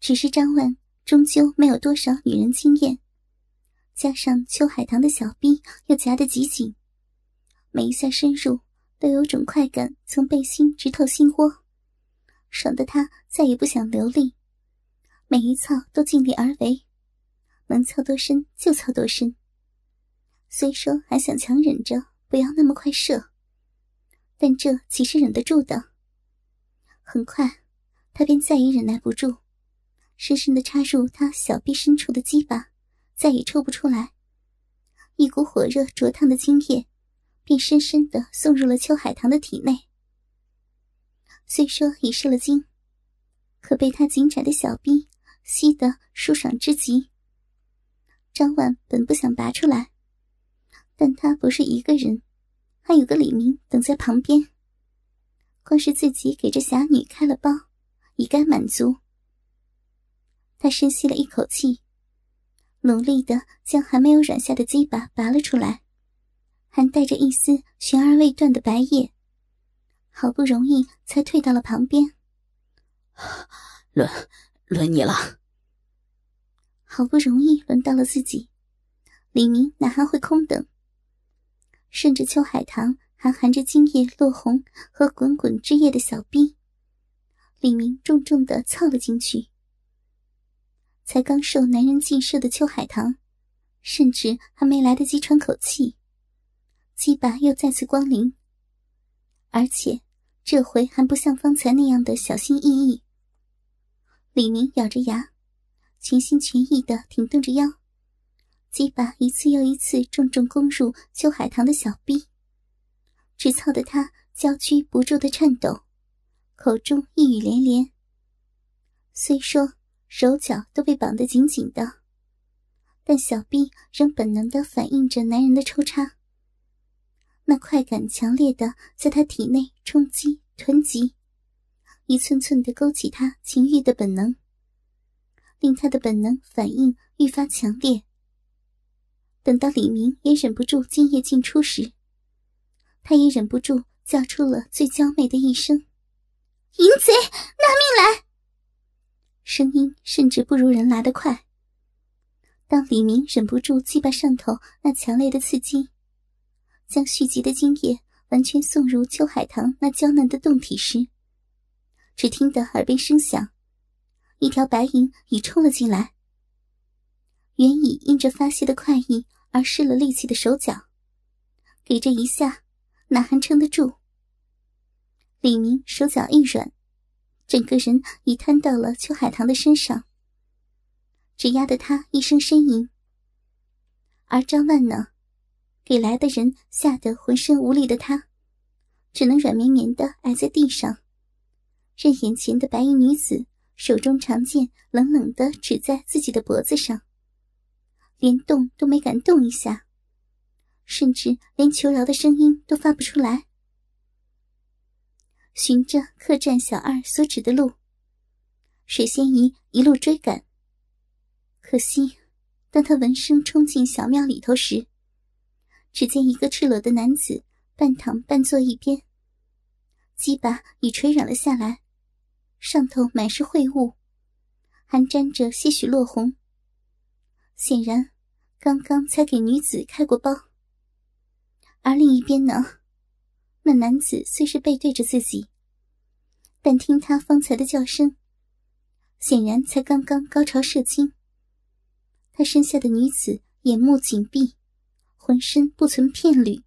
只是张万终究没有多少女人经验，加上秋海棠的小臂又夹得极紧，每一下深入都有种快感从背心直透心窝，爽得他再也不想留力，每一操都尽力而为，能操多深就操多深。虽说还想强忍着不要那么快射，但这岂是忍得住的？很快，他便再也忍耐不住，深深的插入他小臂深处的鸡巴，再也抽不出来。一股火热灼烫的精液，便深深的送入了邱海棠的体内。虽说已射了精，可被他紧窄的小臂吸得舒爽之极。张婉本不想拔出来，但他不是一个人，还有个李明等在旁边。光是自己给这侠女开了包，已该满足。他深吸了一口气，努力的将还没有软下的鸡巴拔了出来，还带着一丝悬而未断的白液，好不容易才退到了旁边。轮，轮你了。好不容易轮到了自己，李明哪还会空等？顺着秋海棠。还含着精液落红和滚滚汁液的小臂，李明重重的操了进去。才刚受男人禁射的邱海棠，甚至还没来得及喘口气，鸡巴又再次光临，而且这回还不像方才那样的小心翼翼。李明咬着牙，全心全意的挺动着腰，鸡巴一次又一次重重攻入邱海棠的小臂。直操得他娇躯不住的颤抖，口中一语连连。虽说手脚都被绑得紧紧的，但小臂仍本能的反应着男人的抽插。那快感强烈的在他体内冲击囤积，一寸寸的勾起他情欲的本能，令他的本能反应愈发强烈。等到李明也忍不住精液进出时，他也忍不住叫出了最娇媚的一声：“淫贼，拿命来！”声音甚至不如人来的快。当李明忍不住击败上头那强烈的刺激，将蓄积的精液完全送入秋海棠那娇嫩的洞体时，只听得耳边声响，一条白银已冲了进来。原已因着发泄的快意而失了力气的手脚，给这一下。哪还撑得住？李明手脚一软，整个人已瘫到了邱海棠的身上，只压得他一声呻吟。而张万呢，给来的人吓得浑身无力的他，只能软绵绵的挨在地上，任眼前的白衣女子手中长剑冷冷的指在自己的脖子上，连动都没敢动一下。甚至连求饶的声音都发不出来。循着客栈小二所指的路，水仙姨一路追赶。可惜，当他闻声冲进小庙里头时，只见一个赤裸的男子半躺半坐一边，鸡巴已垂软了下来，上头满是秽物，还沾着些许落红。显然，刚刚才给女子开过包。而另一边呢，那男子虽是背对着自己，但听他方才的叫声，显然才刚刚高潮射精。他身下的女子眼目紧闭，浑身不存片缕，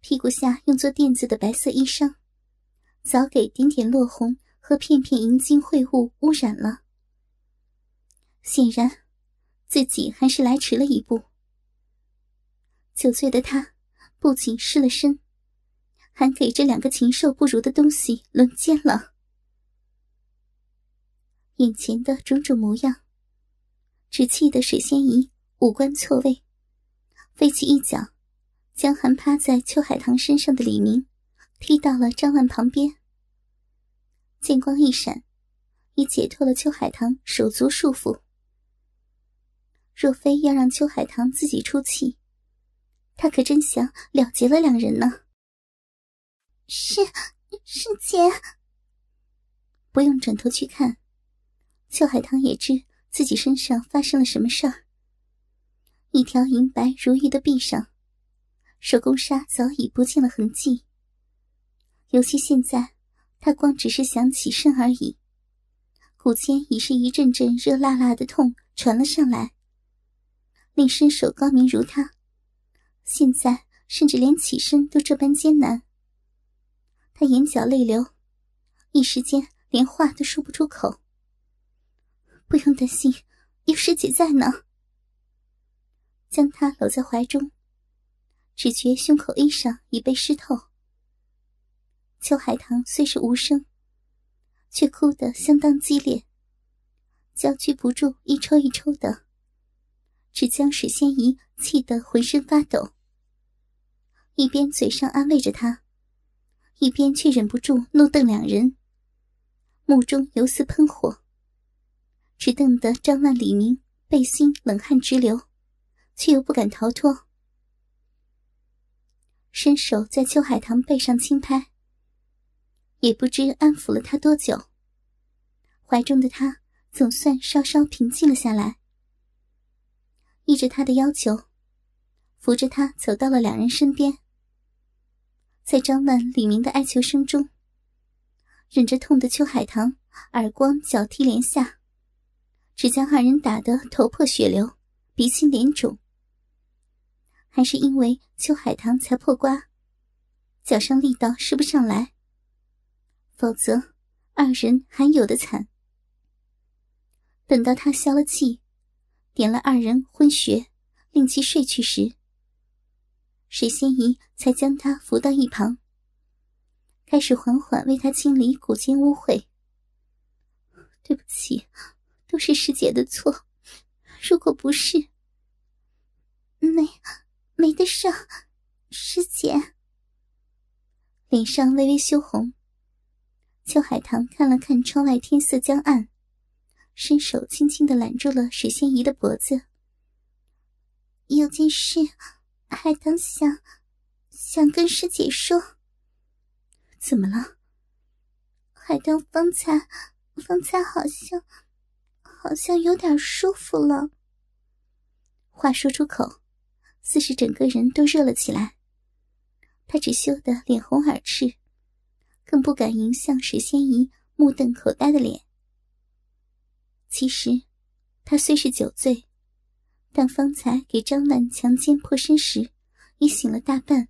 屁股下用作垫子的白色衣裳，早给点点落红和片片银金秽物污染了。显然，自己还是来迟了一步。酒醉的他。不仅失了身，还给这两个禽兽不如的东西轮奸了。眼前的种种模样，只气得水仙姨五官错位，飞起一脚，将还趴在邱海棠身上的李明踢到了张万旁边。剑光一闪，已解脱了邱海棠手足束缚。若非要让邱海棠自己出气。他可真想了结了两人呢。是，是姐。不用转头去看，邱海棠也知自己身上发生了什么事儿。一条银白如玉的臂上，手工纱早已不见了痕迹。尤其现在，他光只是想起身而已，骨间已是一阵阵热辣辣的痛传了上来，令身手高明如他，现在甚至连起身都这般艰难。他眼角泪流，一时间连话都说不出口。不用担心，有师姐在呢。将他搂在怀中，只觉胸口衣裳已被湿透。邱海棠虽是无声，却哭得相当激烈，娇躯不住一抽一抽的，只将水仙姨气得浑身发抖。一边嘴上安慰着他，一边却忍不住怒瞪两人，目中犹似喷火，只瞪得张万、李明背心冷汗直流。却又不敢逃脱，伸手在邱海棠背上轻拍，也不知安抚了他多久。怀中的他总算稍稍平静了下来，依着他的要求，扶着他走到了两人身边。在张曼、李明的哀求声中，忍着痛的邱海棠耳光脚踢连下，只将二人打得头破血流，鼻青脸肿。还是因为邱海棠才破瓜，脚上力道使不上来，否则二人还有的惨。等到他消了气，点了二人昏穴，令其睡去时，水仙姨才将他扶到一旁，开始缓缓为他清理骨间污秽。对不起，都是师姐的错，如果不是，没。没得上，师姐。脸上微微羞红。秋海棠看了看窗外天色将暗，伸手轻轻的揽住了水仙姨的脖子。有件事，海棠想想跟师姐说。怎么了？海棠方才方才好像好像有点舒服了。话说出口。似是整个人都热了起来，他只羞得脸红耳赤，更不敢迎向水仙姨目瞪口呆的脸。其实，他虽是酒醉，但方才给张万强奸破身时，已醒了大半。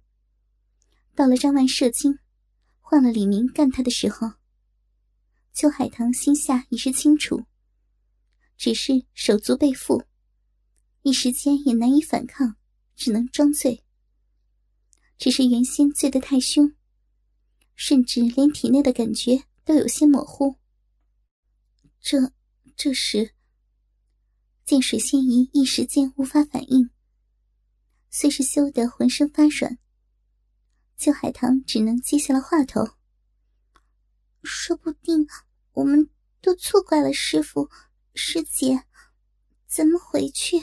到了张万射精，换了李明干他的时候，邱海棠心下已是清楚，只是手足被缚，一时间也难以反抗。只能装醉，只是原先醉得太凶，甚至连体内的感觉都有些模糊。这这时，见水仙姨一时间无法反应，虽是羞得浑身发软，邱海棠只能接下了话头。说不定我们都错怪了师傅师姐，咱们回去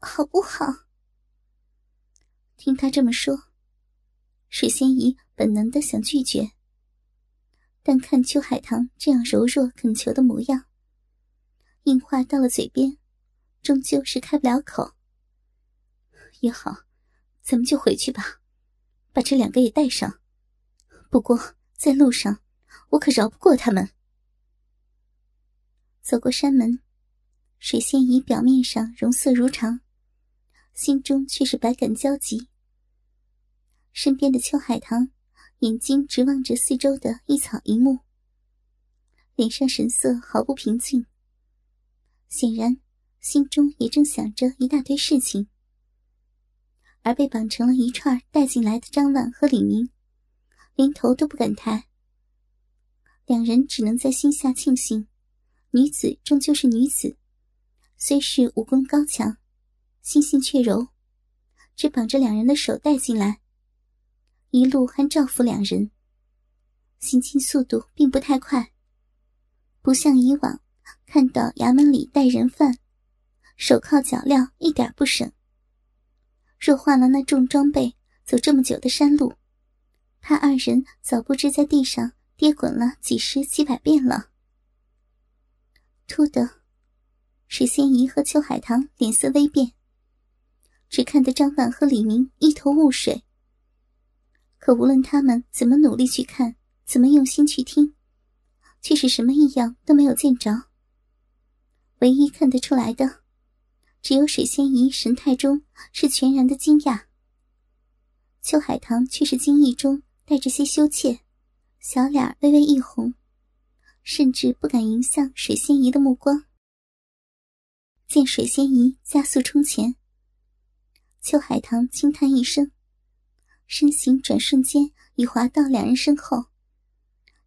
好不好？听他这么说，水仙姨本能的想拒绝，但看邱海棠这样柔弱恳求的模样，硬话到了嘴边，终究是开不了口。也好，咱们就回去吧，把这两个也带上。不过在路上，我可饶不过他们。走过山门，水仙姨表面上容色如常。心中却是百感交集。身边的邱海棠眼睛直望着四周的一草一木，脸上神色毫不平静，显然心中也正想着一大堆事情。而被绑成了一串带进来的张万和李明，连头都不敢抬。两人只能在心下庆幸，女子终究是女子，虽是武功高强。心性却柔，只绑着两人的手带进来，一路还照拂两人。行进速度并不太快，不像以往看到衙门里带人犯，手铐脚镣一点不省。若换了那重装备，走这么久的山路，怕二人早不知在地上跌滚了几十几百遍了。突的，水仙姨和邱海棠脸色微变，只看得张婉和李明一头雾水。可无论他们怎么努力去看，怎么用心去听，却是什么异样都没有见着。唯一看得出来的，只有水仙姨神态中是全然的惊讶。邱海棠却是惊异中带着些羞怯，小脸微微一红，甚至不敢迎向水仙姨的目光。见水仙姨加速冲前，邱海棠轻叹一声，身形转瞬间已滑到两人身后，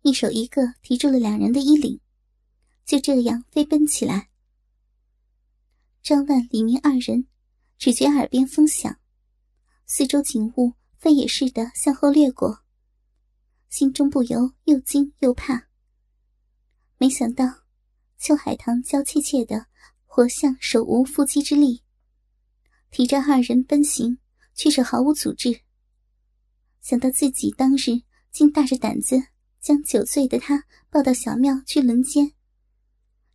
一手一个提住了两人的衣领，就这样飞奔起来。张万、李明二人只觉耳边风响，四周景物。飞也似的向后掠过，心中不由又惊又怕。没想到，邱海棠娇怯怯的，活像手无缚鸡之力，提着二人奔行，却是毫无阻滞。想到自己当日竟大着胆子将酒醉的他抱到小庙去轮奸，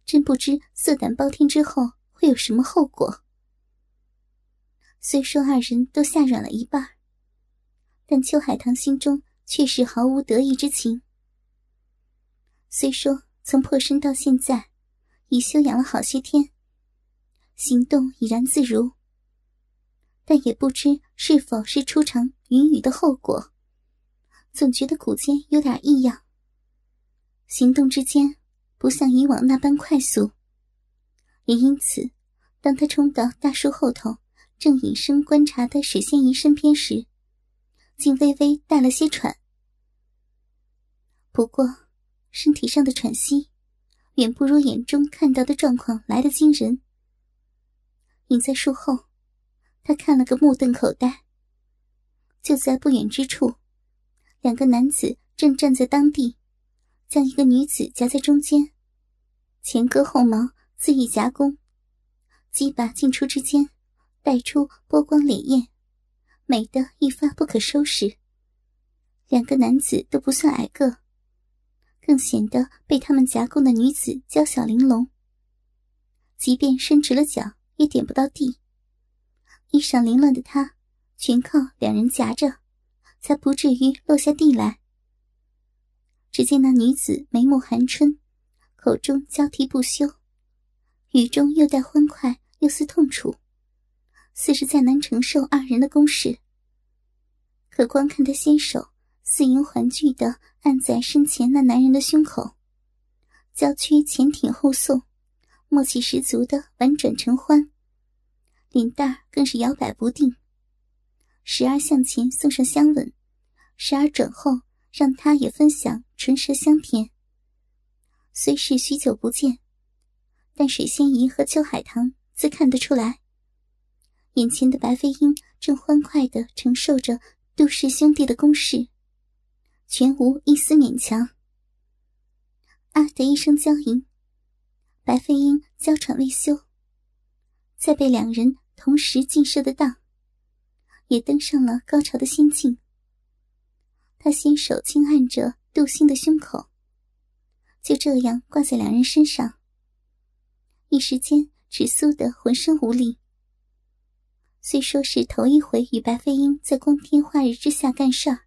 真不知色胆包天之后会有什么后果。虽说二人都吓软了一半。但邱海棠心中却是毫无得意之情。虽说从破身到现在，已休养了好些天，行动已然自如，但也不知是否是出场云雨的后果，总觉得骨间有点异样。行动之间不像以往那般快速，也因此，当他冲到大树后头，正隐身观察的水仙姨身边时。竟微微带了些喘，不过身体上的喘息，远不如眼中看到的状况来的惊人。隐在树后，他看了个目瞪口呆。就在不远之处，两个男子正站在当地，将一个女子夹在中间，前割后毛，恣意夹攻，鸡巴进出之间，带出波光潋滟。美得一发不可收拾。两个男子都不算矮个，更显得被他们夹攻的女子娇小玲珑。即便伸直了脚，也点不到地。衣裳凌乱的她，全靠两人夹着，才不至于落下地来。只见那女子眉目含春，口中交替不休，语中又带欢快，又似痛楚。似是再难承受二人的攻势，可光看他纤手似银环聚的按在身前那男人的胸口，娇躯前挺后送，默契十足的婉转成欢，脸蛋更是摇摆不定，时而向前送上香吻，时而转后让他也分享唇舌香甜。虽是许久不见，但水仙姨和秋海棠自看得出来。眼前的白飞鹰正欢快的承受着杜氏兄弟的攻势，全无一丝勉强。啊的一声娇吟，白飞鹰娇喘未休，再被两人同时尽射的当，也登上了高潮的仙境。他先手轻按着杜兴的胸口，就这样挂在两人身上，一时间只酥得浑身无力。虽说是头一回与白飞鹰在光天化日之下干事儿，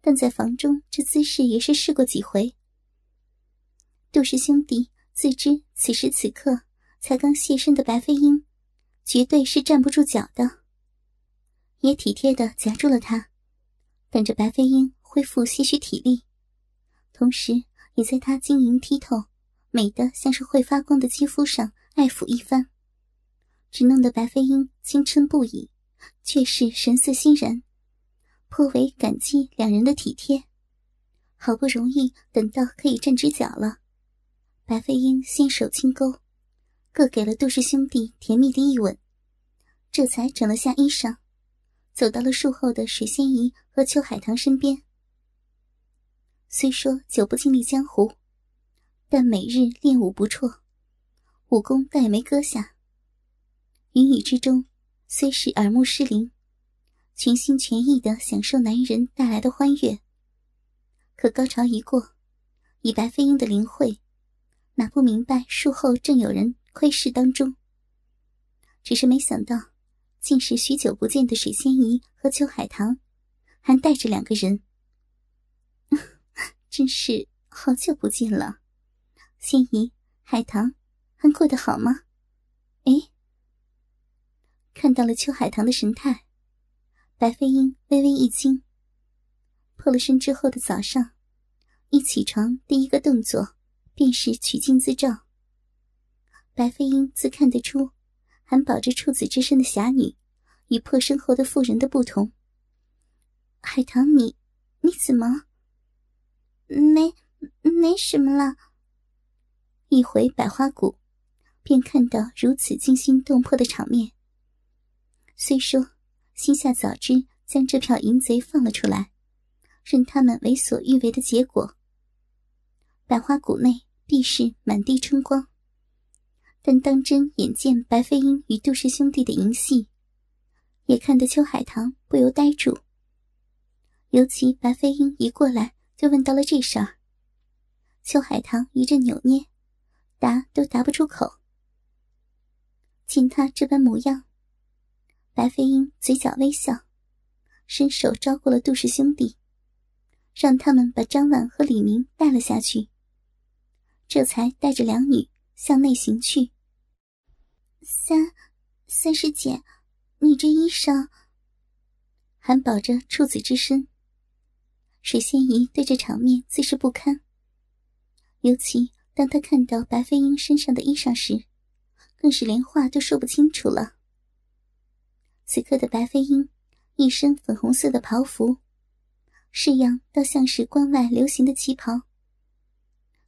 但在房中这姿势也是试过几回。杜氏兄弟自知此时此刻才刚现身的白飞鹰，绝对是站不住脚的，也体贴的夹住了他，等着白飞鹰恢复些许体力，同时也在他晶莹剔透、美得像是会发光的肌肤上爱抚一番。只弄得白飞鹰轻嗔不已，却是神色欣然，颇为感激两人的体贴。好不容易等到可以站直脚了，白飞鹰先手轻勾，各给了杜氏兄弟甜蜜的一吻，这才整了下衣裳，走到了树后的水仙姨和邱海棠身边。虽说久不经历江湖，但每日练武不辍，武功倒也没搁下。云雨之中，虽是耳目失灵，全心全意的享受男人带来的欢悦。可高潮一过，以白飞鹰的灵慧，哪不明白术后正有人窥视当中？只是没想到，竟是许久不见的水仙姨和秋海棠，还带着两个人。真是好久不见了，仙姨、海棠，还过得好吗？哎，看到了秋海棠的神态，白飞鹰微微一惊。破了身之后的早上，一起床第一个动作便是取镜自照。白飞鹰自看得出，还保着处子之身的侠女，与破身后的妇人的不同。海棠，你你怎么？没，没什么了。一回百花谷，便看到如此惊心动魄的场面。虽说心下早知将这票淫贼放了出来，任他们为所欲为的结果，百花谷内必是满地春光。但当真眼见白飞鹰与杜氏兄弟的淫戏，也看得秋海棠不由呆住。尤其白飞鹰一过来。就问到了这事儿，秋海棠一阵扭捏，答都答不出口。见他这般模样，白飞鹰嘴角微笑，伸手招过了杜氏兄弟，让他们把张婉和李明带了下去，这才带着两女向内行去。三，三师姐，你这衣裳，还保着处子之身。水仙姨对这场面自是不堪，尤其当他看到白飞鹰身上的衣裳时，更是连话都说不清楚了。此刻的白飞鹰一身粉红色的袍服，式样倒像是关外流行的旗袍，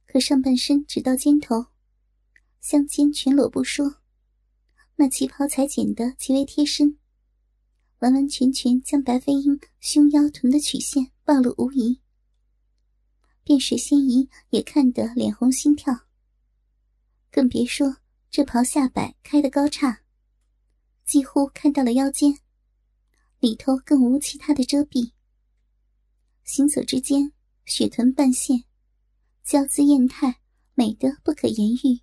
可上半身直到肩头，香肩全裸不说，那旗袍裁剪得极为贴身。完完全全将白飞鹰胸腰臀的曲线暴露无遗，便是仙姨也看得脸红心跳。更别说这袍下摆开的高叉，几乎看到了腰间，里头更无其他的遮蔽。行走之间，雪臀半现，娇姿艳态，美得不可言喻。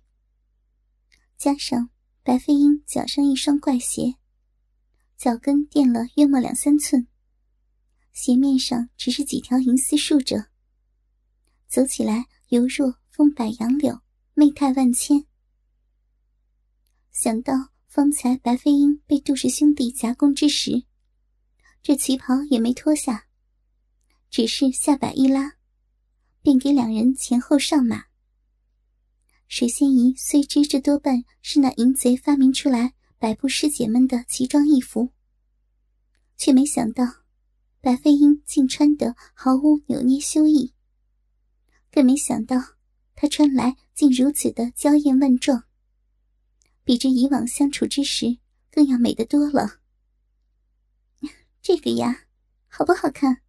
加上白飞鹰脚上一双怪鞋。脚跟垫了约莫两三寸，鞋面上只是几条银丝竖着，走起来犹若风摆杨柳，媚态万千。想到方才白飞鹰被杜氏兄弟夹攻之时，这旗袍也没脱下，只是下摆一拉，便给两人前后上马。水仙姨虽知这多半是那淫贼发明出来。百步师姐们的奇装异服，却没想到白飞鹰竟穿得毫无扭捏羞意，更没想到他穿来竟如此的娇艳万状，比之以往相处之时更要美得多了。这个呀，好不好看？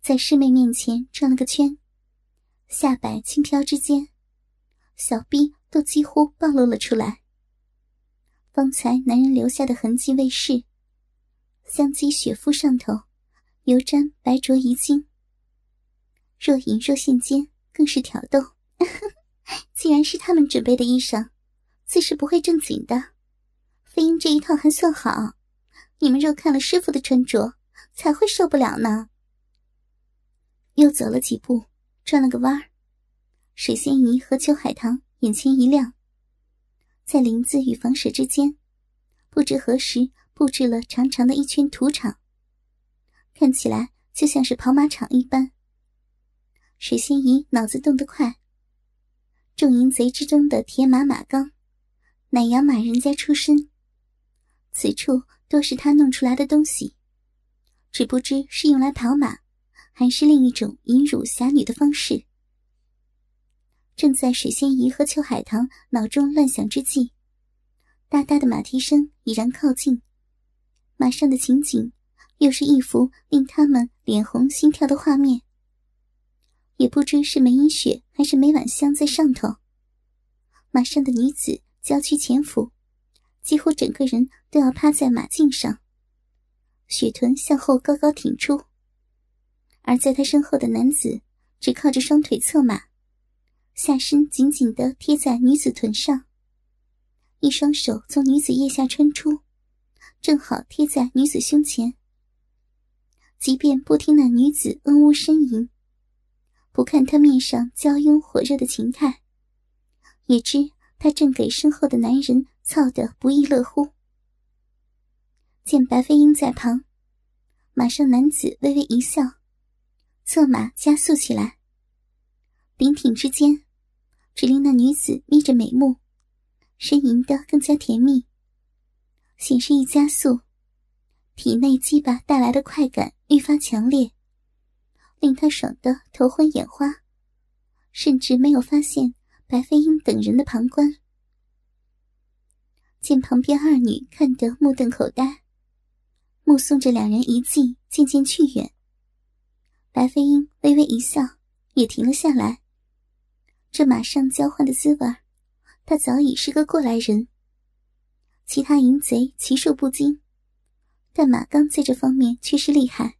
在师妹面前转了个圈，下摆轻飘之间，小臂都几乎暴露了出来。方才男人留下的痕迹未逝，香肌雪肤上头，油沾白灼遗襟。若隐若现间，更是挑逗。既然是他们准备的衣裳，自是不会正经的。飞鹰这一套还算好，你们若看了师傅的穿着，才会受不了呢。又走了几步，转了个弯儿，水仙姨和秋海棠眼前一亮。在林子与房舍之间，不知何时布置了长长的一圈土场，看起来就像是跑马场一般。水仙姨脑子动得快，众淫贼之中的铁马马刚，乃养马人家出身，此处都是他弄出来的东西，只不知是用来跑马，还是另一种引辱侠女的方式。正在水仙姨和秋海棠脑中乱想之际，哒哒的马蹄声已然靠近，马上的情景又是一幅令他们脸红心跳的画面。也不知是梅影雪还是梅婉香在上头，马上的女子娇躯前俯，几乎整个人都要趴在马颈上，雪臀向后高高挺出，而在她身后的男子只靠着双腿策马。下身紧紧的贴在女子臀上，一双手从女子腋下穿出，正好贴在女子胸前。即便不听那女子嗯呜呻吟，不看他面上娇慵火热的情态，也知他正给身后的男人操得不亦乐乎。见白飞鹰在旁，马上男子微微一笑，策马加速起来。临挺之间，只令那女子眯着美目，呻吟得更加甜蜜。显示一加速。体内鸡巴带来的快感愈发强烈，令他爽得头昏眼花，甚至没有发现白飞鹰等人的旁观。见旁边二女看得目瞪口呆，目送着两人一计渐渐去远，白飞鹰微微一笑，也停了下来。这马上交换的滋味，他早已是个过来人。其他淫贼其数不精。但马刚在这方面却是厉害。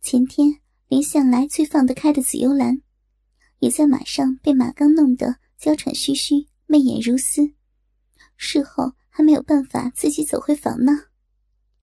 前天连向来最放得开的紫幽兰，也在马上被马刚弄得娇喘吁吁、媚眼如丝，事后还没有办法自己走回房呢。